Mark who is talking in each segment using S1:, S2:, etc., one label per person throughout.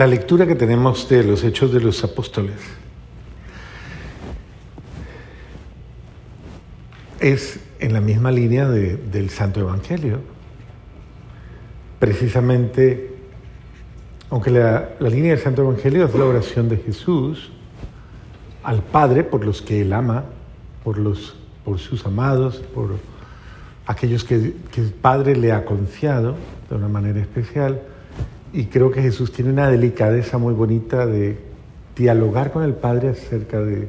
S1: la lectura que tenemos de los Hechos de los Apóstoles es en la misma línea del Santo Evangelio. Precisamente, aunque la, línea del Santo Evangelio es la oración de Jesús al Padre por los que Él ama, por, los, por sus amados, por aquellos que, que el Padre le ha confiado de una manera especial. Y creo que Jesús tiene una delicadeza muy bonita de dialogar con el Padre acerca de,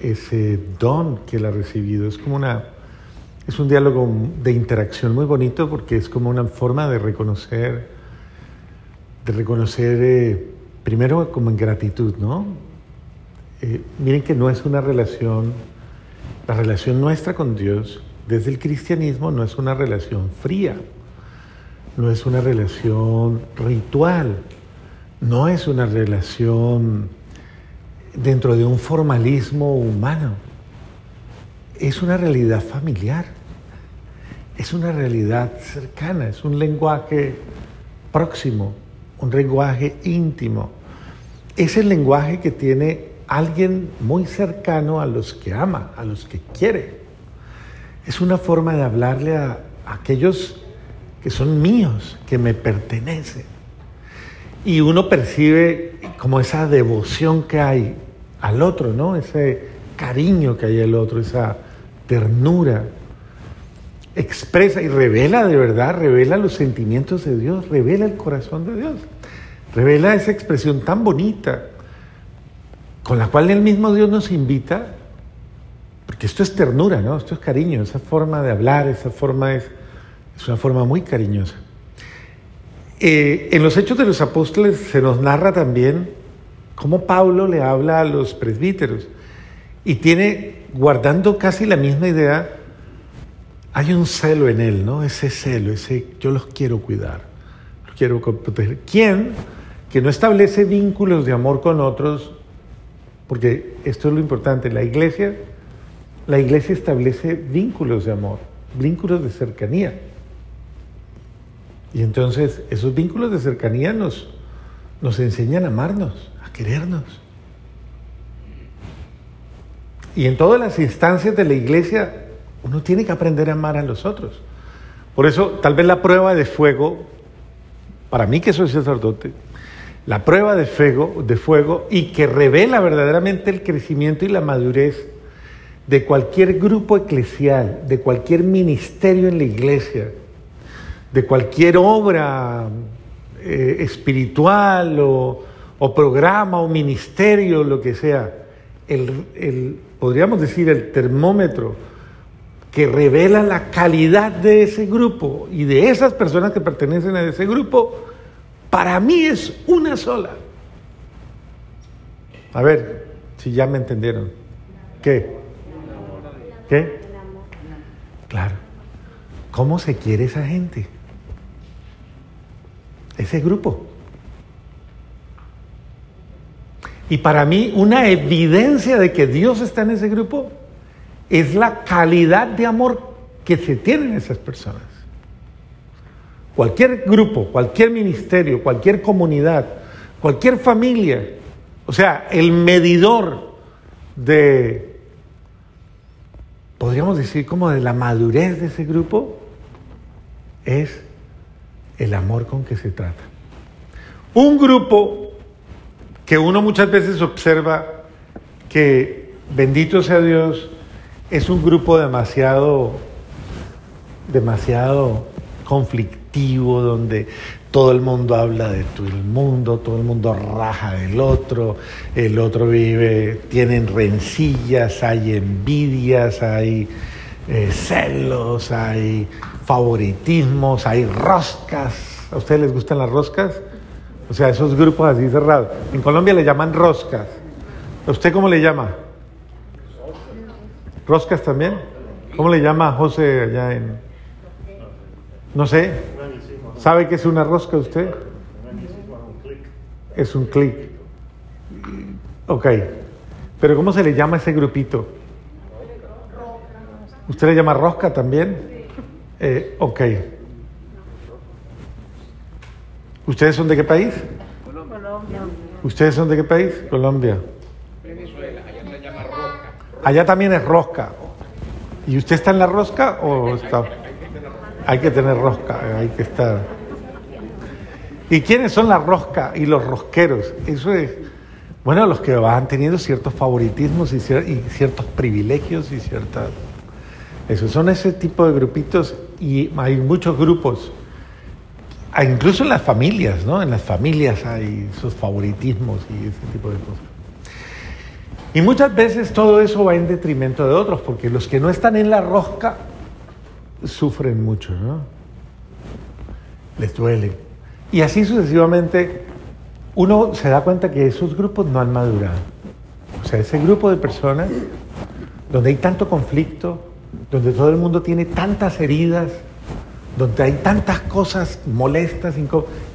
S1: ese don que él ha recibido. Es como una, es un diálogo de interacción muy bonito porque es como una forma de reconocer, de reconocer eh, primero como en gratitud, ¿no? Eh, miren que no es una relación, la relación nuestra con Dios desde el cristianismo no es una relación fría, no es una relación ritual, no es una relación dentro de un formalismo humano. Es una realidad familiar, es una realidad cercana, es un lenguaje próximo, un lenguaje íntimo. Es el lenguaje que tiene alguien muy cercano a los que ama, a los que quiere. Es una forma de hablarle a, aquellos que son míos, que me pertenecen. Y uno percibe como esa devoción que hay al otro, ¿no? Ese cariño que hay al otro, esa ternura. Expresa y revela de verdad, revela los sentimientos de Dios, revela el corazón de Dios, revela esa expresión tan bonita con la cual el mismo Dios nos invita, porque esto es ternura, ¿no? Esto es cariño, esa forma de hablar, esa forma es, es una forma muy cariñosa. Eh, en los Hechos de los Apóstoles se nos narra también cómo Pablo le habla a los presbíteros y tiene, guardando casi la misma idea, hay un celo en él, ¿no? Ese celo, ese yo los quiero cuidar, los quiero proteger. ¿Quién que no establece vínculos de amor con otros porque esto es lo importante, la iglesia, la iglesia establece vínculos de amor, vínculos de cercanía. Y entonces esos vínculos de cercanía nos, nos enseñan a amarnos, a querernos. Y en todas las instancias de la iglesia uno tiene que aprender a amar a los otros. Por eso tal vez la prueba de fuego, para mí que soy sacerdote, la prueba de fuego, de fuego y que revela verdaderamente el crecimiento y la madurez de cualquier grupo eclesial, de cualquier ministerio en la iglesia, de cualquier obra eh, espiritual o, programa o ministerio, lo que sea, el, podríamos decir el termómetro que revela la calidad de ese grupo y de esas personas que pertenecen a ese grupo, para mí es una sola. A ver, si ya me entendieron. ¿Qué? ¿Qué? Claro. ¿Cómo se quiere esa gente? Ese grupo. Y para mí una evidencia de que Dios está en ese grupo es la calidad de amor que se tienen esas personas. Cualquier grupo, cualquier ministerio, cualquier comunidad, cualquier familia, o sea, el medidor de, podríamos decir, como de la madurez de ese grupo, es el amor con que se trata. Un grupo que uno muchas veces observa que, bendito sea Dios, es un grupo demasiado, demasiado conflictivo donde todo el mundo habla de todo el mundo, todo el mundo raja del otro, el otro vive, tienen rencillas, hay envidias, hay eh, celos, hay favoritismos, hay roscas. ¿A ustedes les gustan las roscas? O sea, esos grupos así cerrados. En Colombia le llaman roscas. ¿A usted cómo le llama? ¿Roscas también? ¿Cómo le llama José allá en...? No sé. ¿Sabe qué es una rosca usted? Es un clic. Ok. Pero ¿cómo se le llama a ese grupito? ¿Usted le llama rosca también? Eh, ok. ¿Ustedes son de qué país?
S2: Colombia.
S1: ¿Ustedes son de qué país? Colombia.
S3: Venezuela, allá se llama rosca.
S1: Allá también es rosca. ¿Y usted está en la rosca o está? Hay que tener rosca, hay que estar. ¿Y quiénes son la rosca y los rosqueros? Eso es, bueno, los que van teniendo ciertos favoritismos y, cier- y ciertos privilegios y ciertas... Son ese tipo de grupitos y hay muchos grupos, Ah, incluso en las familias, ¿no? En las familias hay esos favoritismos y ese tipo de cosas. Y muchas veces todo eso va en detrimento de otros, porque los que no están en la rosca sufren mucho, ¿no? Les duele. Y así sucesivamente, uno se da cuenta que esos grupos no han madurado. O sea, ese grupo de personas donde hay tanto conflicto, donde todo el mundo tiene tantas heridas, donde hay tantas cosas molestas,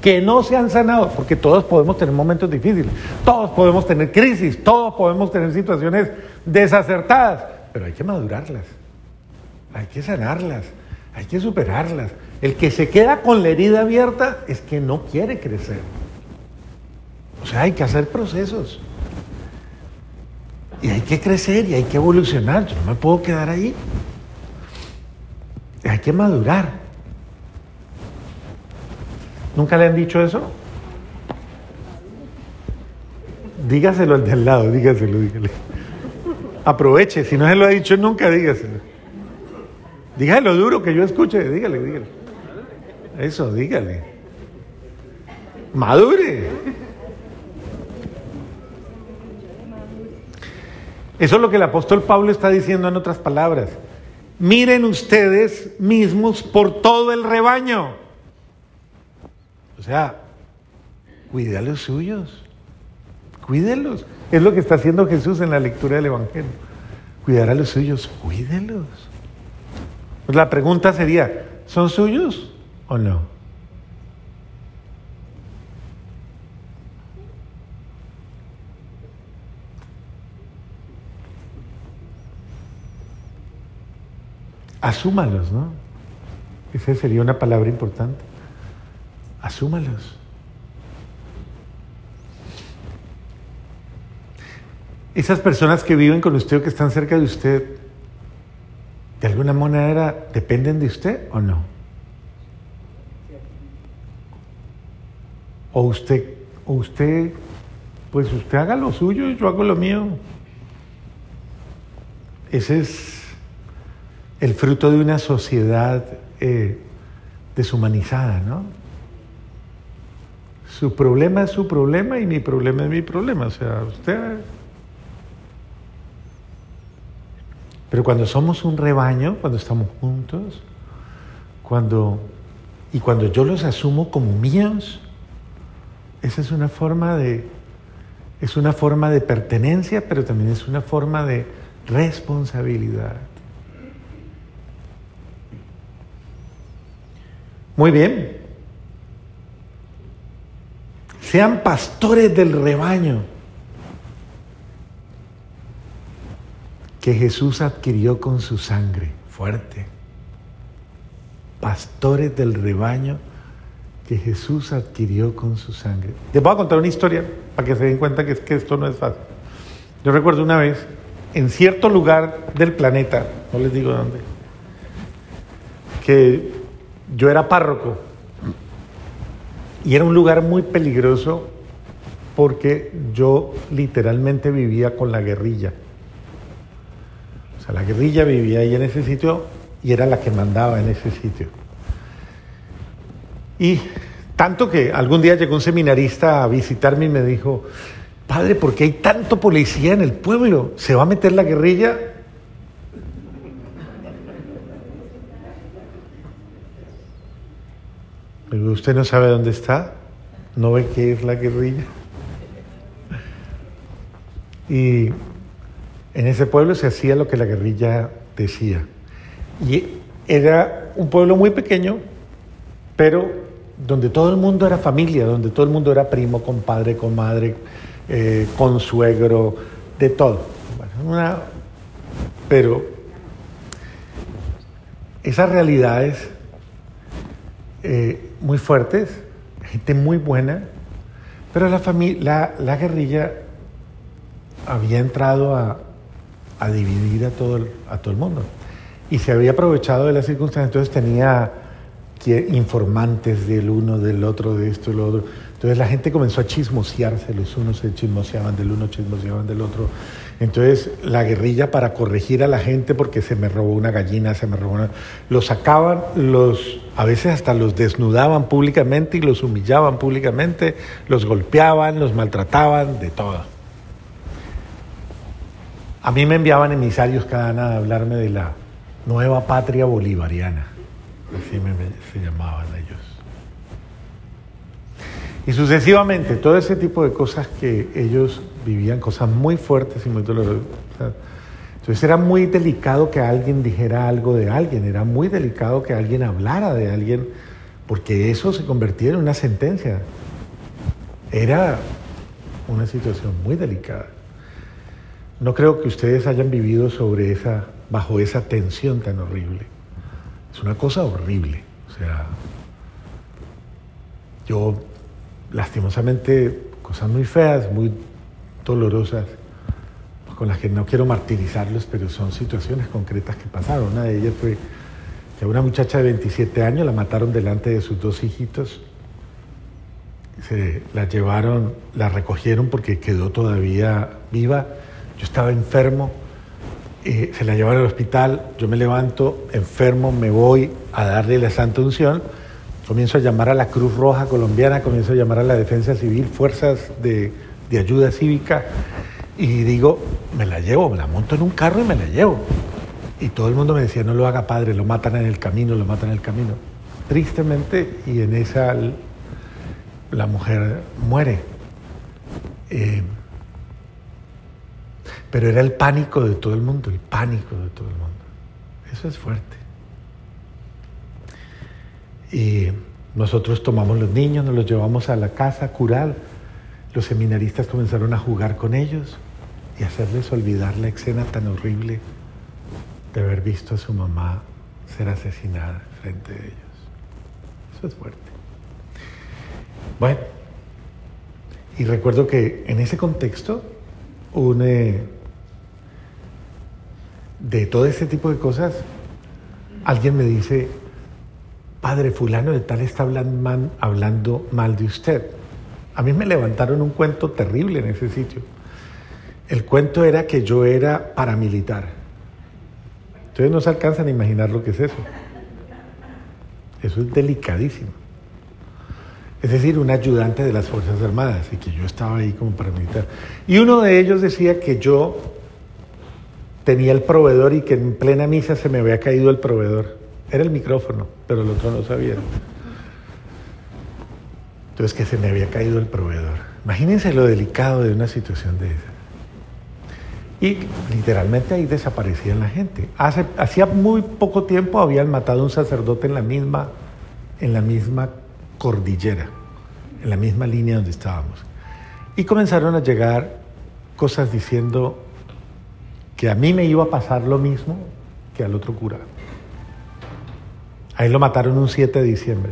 S1: que no se han sanado, porque todos podemos tener momentos difíciles, todos podemos tener crisis, todos podemos tener situaciones desacertadas, pero hay que madurarlas, hay que sanarlas, hay que superarlas. El que se queda con la herida abierta es que no quiere crecer. O sea, hay que hacer procesos. Y hay que crecer y hay que evolucionar. Yo no me puedo quedar ahí. Hay que madurar. ¿Nunca le han dicho eso? Dígaselo al de al lado, dígaselo, dígale. Aproveche, si no se lo ha dicho nunca, dígaselo. Dígale duro que yo escuche, dígale, dígale. Eso, dígale. Madure. Eso es lo que el apóstol Pablo está diciendo en otras palabras. Miren ustedes mismos por todo el rebaño. O sea, cuide a los suyos. Cuídelos. Es lo que está haciendo Jesús en la lectura del Evangelio. Cuidar a los suyos, cuídelos. Pues la pregunta sería, ¿son suyos o no? Asúmalos, ¿no? Esa sería una palabra importante. Asúmalos. Esas personas que viven con usted o que están cerca de usted, ¿de alguna manera dependen de usted o no? O usted, o usted, pues usted haga lo suyo y yo hago lo mío. Ese es el fruto de una sociedad eh, deshumanizada, ¿no? Su problema es su problema y mi problema es mi problema. O sea, usted... Pero cuando somos un rebaño, cuando estamos juntos, cuando... Y cuando yo los asumo como míos, esa es una forma de... Es una forma de pertenencia, pero también es una forma de responsabilidad. Muy bien. Sean pastores del rebaño que Jesús adquirió con su sangre. Fuerte. Pastores del rebaño que Jesús adquirió con su sangre. Les voy a contar una historia para que se den cuenta que, es que esto no es fácil. Yo recuerdo una vez, en cierto lugar del planeta, no les digo dónde, que yo era párroco y era un lugar muy peligroso porque yo literalmente vivía con la guerrilla. O sea, la guerrilla vivía ahí en ese sitio y era la que mandaba en ese sitio. Y tanto que algún día llegó un seminarista a visitarme y me dijo, padre, ¿por qué hay tanto policía en el pueblo? ¿Se va a meter la guerrilla? Pero usted no sabe dónde está, no ve qué es la guerrilla. Y en ese pueblo se hacía lo que la guerrilla decía. Y era un pueblo muy pequeño, pero donde todo el mundo era familia, donde todo el mundo era primo, compadre, comadre, eh, consuegro, de todo. Bueno, pero esas realidades eh, muy fuertes gente muy buena, pero la, la, la guerrilla había entrado a, a dividir a todo, el, a todo el mundo y se había aprovechado de las circunstancias, entonces tenía informantes del uno, del otro, de esto y otro. Entonces la gente comenzó a chismosearse, los unos se chismoseaban del uno, chismoseaban del otro. Entonces la guerrilla para corregir a la gente porque se me robó una gallina, se me robó una... Los sacaban, los, a veces hasta los desnudaban públicamente y los humillaban públicamente, los golpeaban, los maltrataban, de todo. A mí me enviaban emisarios cada nada a hablarme de la nueva patria bolivariana, así se llamaban ellos. Y sucesivamente, todo ese tipo de cosas que ellos vivían, cosas muy fuertes y muy dolorosas. Entonces era muy delicado que alguien dijera algo de alguien, era muy delicado que alguien hablara de alguien, porque eso se convertía en una sentencia. Era una situación muy delicada. No creo que ustedes hayan vivido sobre esa, bajo esa tensión tan horrible. Es una cosa horrible. O sea, yo lastimosamente cosas muy feas, muy dolorosas, con las que no quiero martirizarlos, pero son situaciones concretas que pasaron. Una de ellas fue que a una muchacha de 27 años la mataron delante de sus dos hijitos. Se la llevaron, la recogieron porque quedó todavía viva. Yo estaba enfermo, eh, se la llevaron al hospital, yo me levanto enfermo, me voy a darle la santa unción Comienzo a llamar a la Cruz Roja colombiana, comienzo a llamar a la Defensa Civil, fuerzas de, ayuda cívica, y digo, me la llevo, me la monto en un carro y me la llevo. Y todo el mundo me decía, no lo haga padre, lo matan en el camino, lo matan en el camino. Tristemente, y en esa la mujer muere. Eh, pero era el pánico de todo el mundo, el pánico de todo el mundo. Eso es fuerte. Y nosotros tomamos los niños, nos los llevamos a la casa a curar. Los seminaristas comenzaron a jugar con ellos y hacerles olvidar la escena tan horrible de haber visto a su mamá ser asesinada frente a ellos. Eso es fuerte. Bueno, y recuerdo que en ese contexto, eh, de todo ese tipo de cosas, alguien me dice, padre fulano de tal está hablando mal, de usted. A mí me levantaron un cuento terrible en ese sitio. El cuento era que yo era paramilitar. Ustedes no se alcanzan a imaginar lo que es eso. Eso es delicadísimo. Es decir, un ayudante de las Fuerzas Armadas y que yo estaba ahí como paramilitar. Y uno de ellos decía que yo tenía el proveedor y que en plena misa se me había caído el proveedor. Era el micrófono, pero el otro no sabía. Entonces que se me había caído el proveedor. Imagínense lo delicado de una situación de esa. Y literalmente ahí desaparecía la gente. Hace, hacía muy poco tiempo habían matado a un sacerdote en la misma, en la misma cordillera, en la misma línea donde estábamos. Y comenzaron a llegar cosas diciendo que a mí me iba a pasar lo mismo que al otro cura. Ahí lo mataron un 7 de diciembre.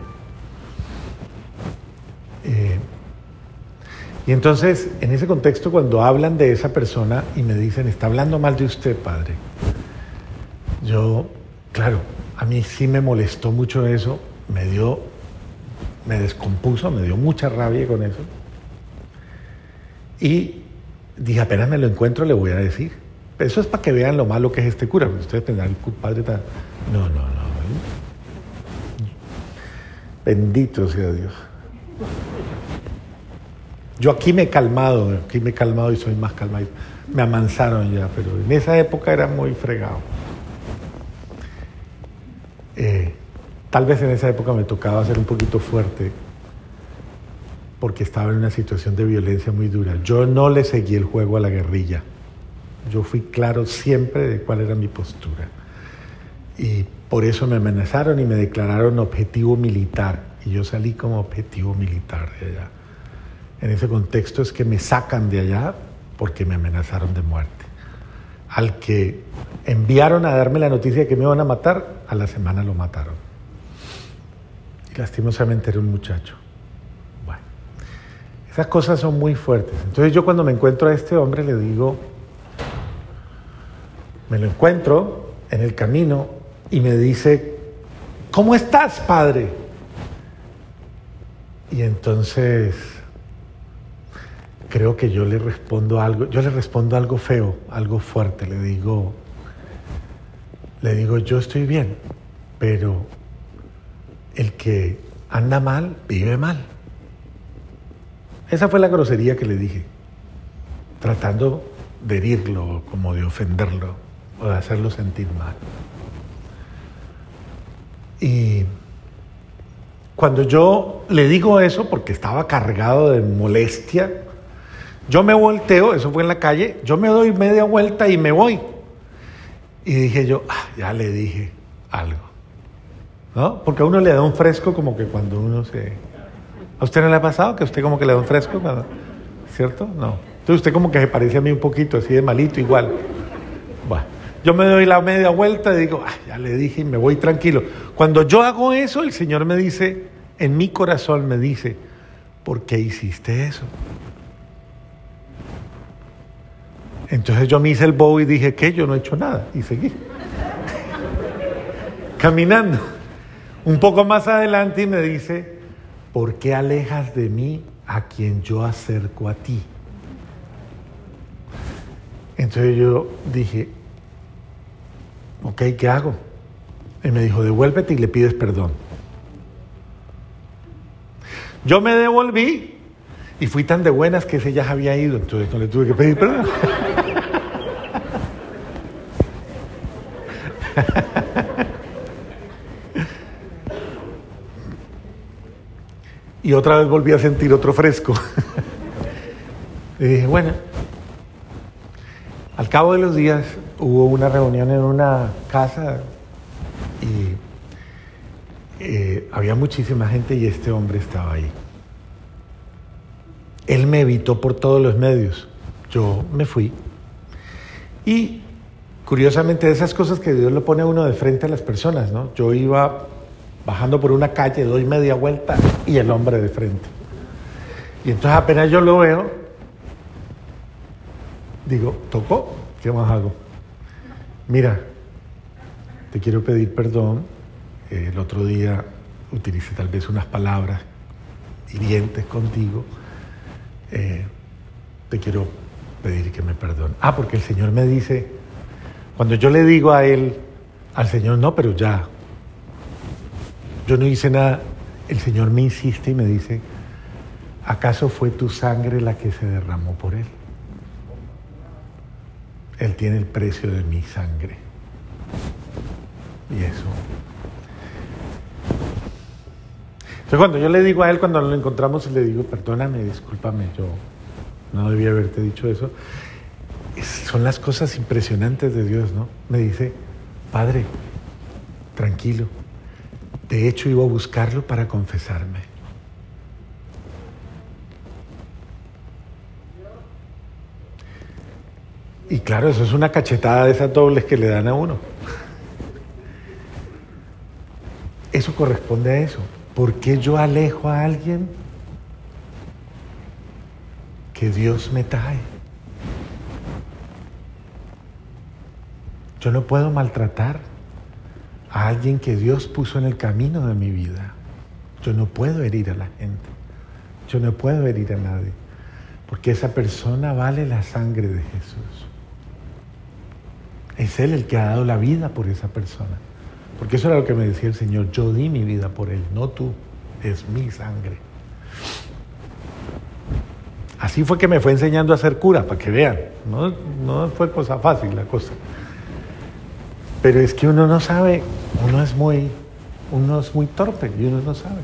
S1: Eh, y entonces, en ese contexto, cuando hablan de esa persona y me dicen, está hablando mal de usted, padre, yo, claro, a mí sí me molestó mucho eso, me dio, me descompuso, me dio mucha rabia con eso. Y dije, apenas me lo encuentro, le voy a decir. Eso es para que vean lo malo que es este cura. Ustedes tendrán el padre tan... No, no, no. Bendito sea Dios. Yo aquí me he calmado, aquí me he calmado y soy más calmado. Me amansaron ya, pero en esa época era muy fregado. Eh, tal vez en esa época me tocaba ser un poquito fuerte porque estaba en una situación de violencia muy dura. Yo no le seguí el juego a la guerrilla. Yo fui claro siempre de cuál era mi postura. Y por eso me amenazaron y me declararon objetivo militar. Y yo salí como objetivo militar de allá. En ese contexto es que me sacan de allá porque me amenazaron de muerte. Al que enviaron a darme la noticia de que me iban a matar, a la semana lo mataron. Y lastimosamente era un muchacho. Esas cosas son muy fuertes. Entonces yo cuando me encuentro a este hombre le digo, me lo encuentro en el camino y me dice, ¿cómo estás, padre? Y entonces creo que yo le respondo algo, yo le respondo algo feo, algo fuerte, le digo, le digo, yo estoy bien, pero el que anda mal, vive mal. Esa fue la grosería que le dije, tratando de herirlo, como de ofenderlo o de hacerlo sentir mal. Y cuando yo le digo eso, porque estaba cargado de molestia, yo me volteo, eso fue en la calle, yo me doy media vuelta y me voy. Y dije yo, ah, ya le dije algo. ¿No? Porque a uno le da un fresco como que cuando uno se... ¿A usted no le ha pasado que usted como que le da un fresco? ¿Cierto? No. Entonces usted como que se parece a mí un poquito, así de malito igual. Bueno, yo me doy la media vuelta y digo, ah, ya le dije y me voy tranquilo. Cuando yo hago eso, el Señor me dice, en mi corazón me dice, ¿por qué hiciste eso? Entonces yo me hice el bow y dije que yo no he hecho nada y seguí. Caminando. Un poco más adelante y me dice, ¿por qué alejas de mí a quien yo acerco a ti? Entonces yo dije, ok, ¿qué hago? Y me dijo, devuélvete y le pides perdón. Yo me devolví y fui tan de buenas que ese ya había ido, entonces no le tuve que pedir perdón. y otra vez volví a sentir otro fresco. y dije, bueno, al cabo de los días hubo una reunión en una casa y eh, había muchísima gente y este hombre estaba ahí. Él me evitó por todos los medios. Yo me fui. Y curiosamente, esas cosas que Dios lo pone a uno de frente a las personas, ¿no? Yo iba bajando por una calle, doy media vuelta y el hombre de frente. Y entonces apenas yo lo veo, digo, ¿tocó? ¿Qué más hago? Mira, te quiero pedir perdón. El otro día utilicé tal vez unas palabras hirientes contigo eh, te quiero pedir que me perdone. Ah, porque el Señor me dice, cuando yo le digo a Él, al Señor, no, pero ya, yo no hice nada, el Señor me insiste y me dice, ¿acaso fue tu sangre la que se derramó por Él? Él tiene el precio de mi sangre. Y eso. Entonces cuando yo le digo a él, cuando lo encontramos, le digo, perdóname, discúlpame, yo no debía haberte dicho eso. son las cosas impresionantes de Dios, ¿no? Me dice, Padre, tranquilo. De hecho, iba a buscarlo para confesarme. Y claro, eso es una cachetada de esas dobles que le dan a uno. Eso corresponde a eso. ¿Por qué yo alejo a alguien que Dios me trae? Yo no puedo maltratar a alguien que Dios puso en el camino de mi vida. Yo no puedo herir a la gente. Yo no puedo herir a nadie. Porque esa persona vale la sangre de Jesús. Es Él el que ha dado la vida por esa persona. Porque eso era lo que me decía el Señor, yo di mi vida por Él, no tú, es mi sangre. Así fue que me fue enseñando a ser cura, para que vean. No, no fue cosa fácil la cosa. Pero es que uno no sabe, uno es muy, uno es muy torpe y uno no sabe.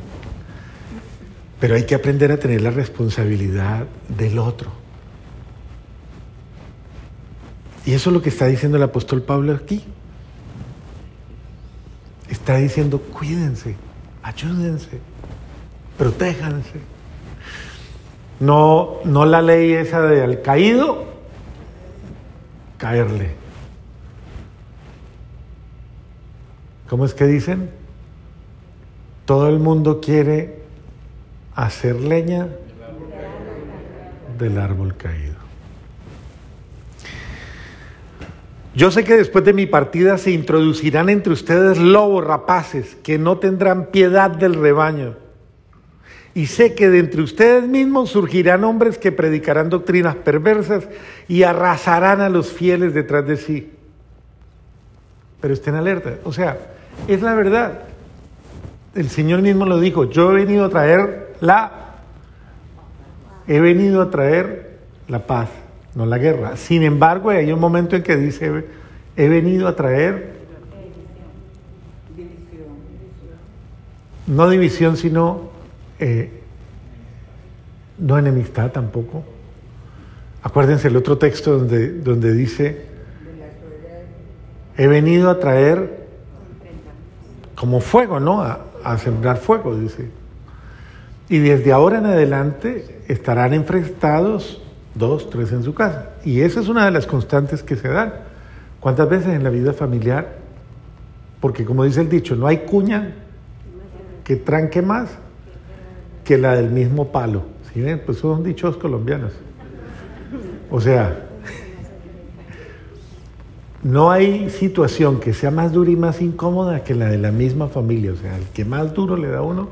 S1: Pero hay que aprender a tener la responsabilidad del otro. Y eso es lo que está diciendo el apóstol Pablo aquí está diciendo, cuídense, ayúdense, protéjanse. No, no la ley esa de al caído, caerle. ¿Cómo es que dicen? Todo el mundo quiere hacer leña del árbol caído. Yo sé que después de mi partida se introducirán entre ustedes lobos rapaces que no tendrán piedad del rebaño. Y sé que de entre ustedes mismos surgirán hombres que predicarán doctrinas perversas y arrasarán a los fieles detrás de sí. Pero estén alerta. O sea, es la verdad. El Señor mismo lo dijo. Yo he venido a traer la... He venido a traer la paz no la guerra. Sin embargo, hay un momento en que dice, he venido a traer no división, sino eh, no enemistad tampoco. Acuérdense el otro texto donde, donde dice, he venido a traer como fuego, ¿no? A, a sembrar fuego, dice. Y desde ahora en adelante estarán enfrentados dos, tres en su casa. Y esa es una de las constantes que se dan. ¿Cuántas veces en la vida familiar? Porque como dice el dicho, no hay cuña que tranque más que la del mismo palo. ¿Sí ven? Pues son dichos colombianos. O sea, no hay situación que sea más dura y más incómoda que la de la misma familia. O sea, el que más duro le da uno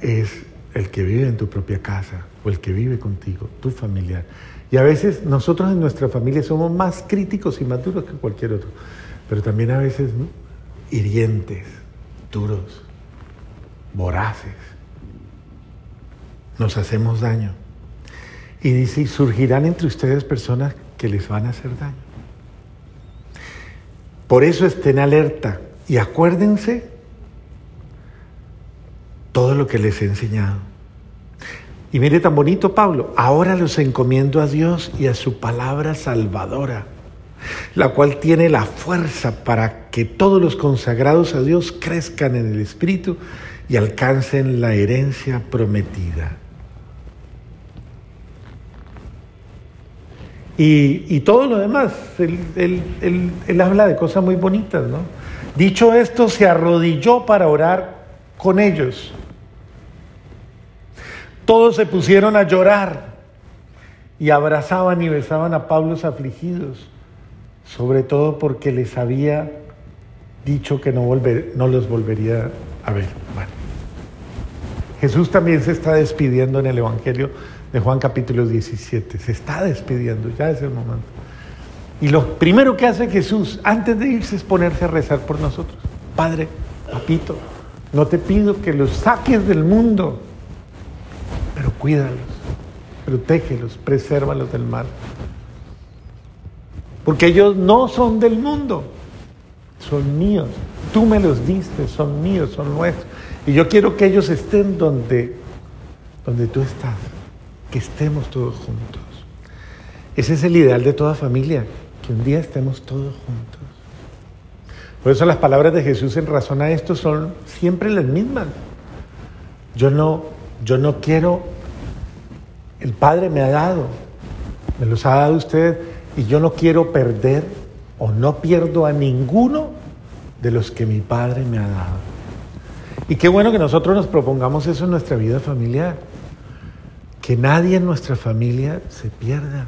S1: es el que vive en tu propia casa o el que vive contigo, tu familiar. Y a veces nosotros en nuestra familia somos más críticos y más duros que cualquier otro, pero también a veces hirientes, duros, voraces. Nos hacemos daño. Y dice, surgirán entre ustedes personas que les van a hacer daño. Por eso estén alerta y acuérdense todo lo que les he enseñado. Y mire tan bonito Pablo, ahora los encomiendo a Dios y a su palabra salvadora, la cual tiene la fuerza para que todos los consagrados a Dios crezcan en el Espíritu y alcancen la herencia prometida. Y, todo lo demás, él, él habla de cosas muy bonitas, ¿no? Dicho esto, se arrodilló para orar con ellos. Todos se pusieron a llorar y abrazaban y besaban a Pablo afligidos, sobre todo porque les había dicho que no, volver, no los volvería a ver. Bueno. Jesús también se está despidiendo en el Evangelio de Juan capítulo 17. Se está despidiendo, ya es el momento. Y lo primero que hace Jesús antes de irse es ponerse a rezar por nosotros. Padre, papito, no te pido que los saques del mundo, cuídalos, protégelos, presérvalos del mal. Porque ellos no son del mundo, son míos. Tú me los diste, son míos, son nuestros. Y yo quiero que ellos estén donde, donde tú estás, que estemos todos juntos. Ese es el ideal de toda familia, que un día estemos todos juntos. Por eso las palabras de Jesús en razón a esto son siempre las mismas. Yo no yo no quiero, el Padre me ha dado, me los ha dado usted y yo no quiero perder o no pierdo a ninguno de los que mi Padre me ha dado. Y qué bueno que nosotros nos propongamos eso en nuestra vida familiar, que nadie en nuestra familia se pierda,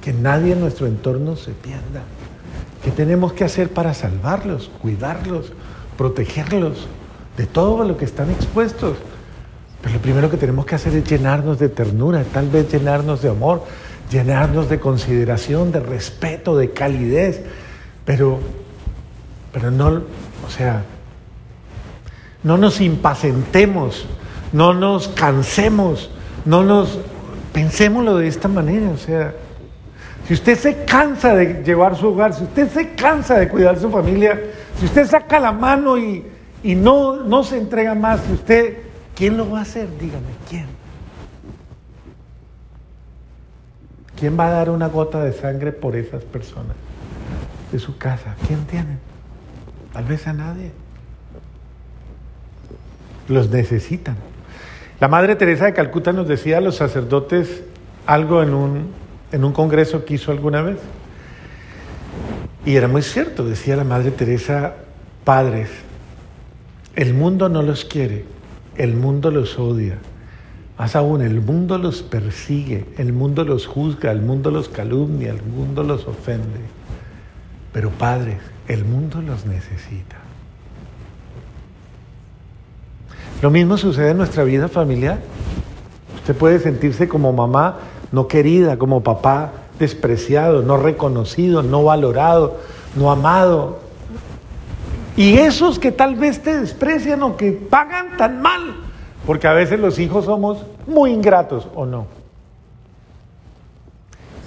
S1: que nadie en nuestro entorno se pierda. ¿Qué tenemos que hacer para salvarlos, cuidarlos, protegerlos de todo lo que están expuestos? Pero lo primero que tenemos que hacer es llenarnos de ternura, tal vez llenarnos de amor, llenarnos de consideración, de respeto, de calidez, pero, pero no, o sea, no nos impacientemos, no nos cansemos, no nos, pensémoslo de esta manera, o sea, si usted se cansa de llevar su hogar, si usted se cansa de cuidar su familia, si usted saca la mano y, y no, no se entrega más, si usted ¿Quién lo va a hacer? Dígame, ¿quién? ¿Quién va a dar una gota de sangre por esas personas de su casa? ¿Quién tiene? Tal vez a nadie. Los necesitan. La Madre Teresa de Calcuta nos decía a los sacerdotes algo en un, en un congreso que hizo alguna vez. Y era muy cierto, decía la Madre Teresa, padres, el mundo no los quiere, el mundo los odia. Más aún, el mundo los persigue, el mundo los juzga, el mundo los calumnia, el mundo los ofende. Pero padres, el mundo los necesita. Lo mismo sucede en nuestra vida familiar. Usted puede sentirse como mamá no querida, como papá despreciado, no reconocido, no valorado, no amado. Y esos que tal vez te desprecian o que pagan tan mal, porque a veces los hijos somos muy ingratos o no.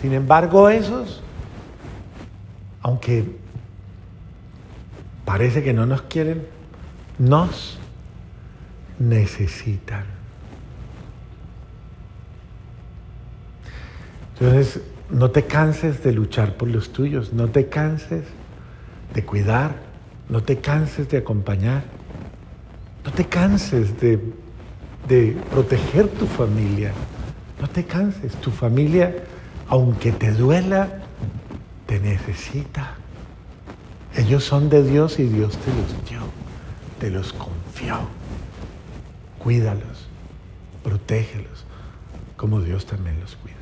S1: Sin embargo, esos, aunque parece que no nos quieren, nos necesitan. Entonces, no te canses de luchar por los tuyos, no te canses de cuidar, no te canses de acompañar, no te canses de, de proteger tu familia, no te canses, tu familia, aunque te duela, te necesita. Ellos son de Dios y Dios te los dio, te los confió. Cuídalos, protégelos, como Dios también los cuida.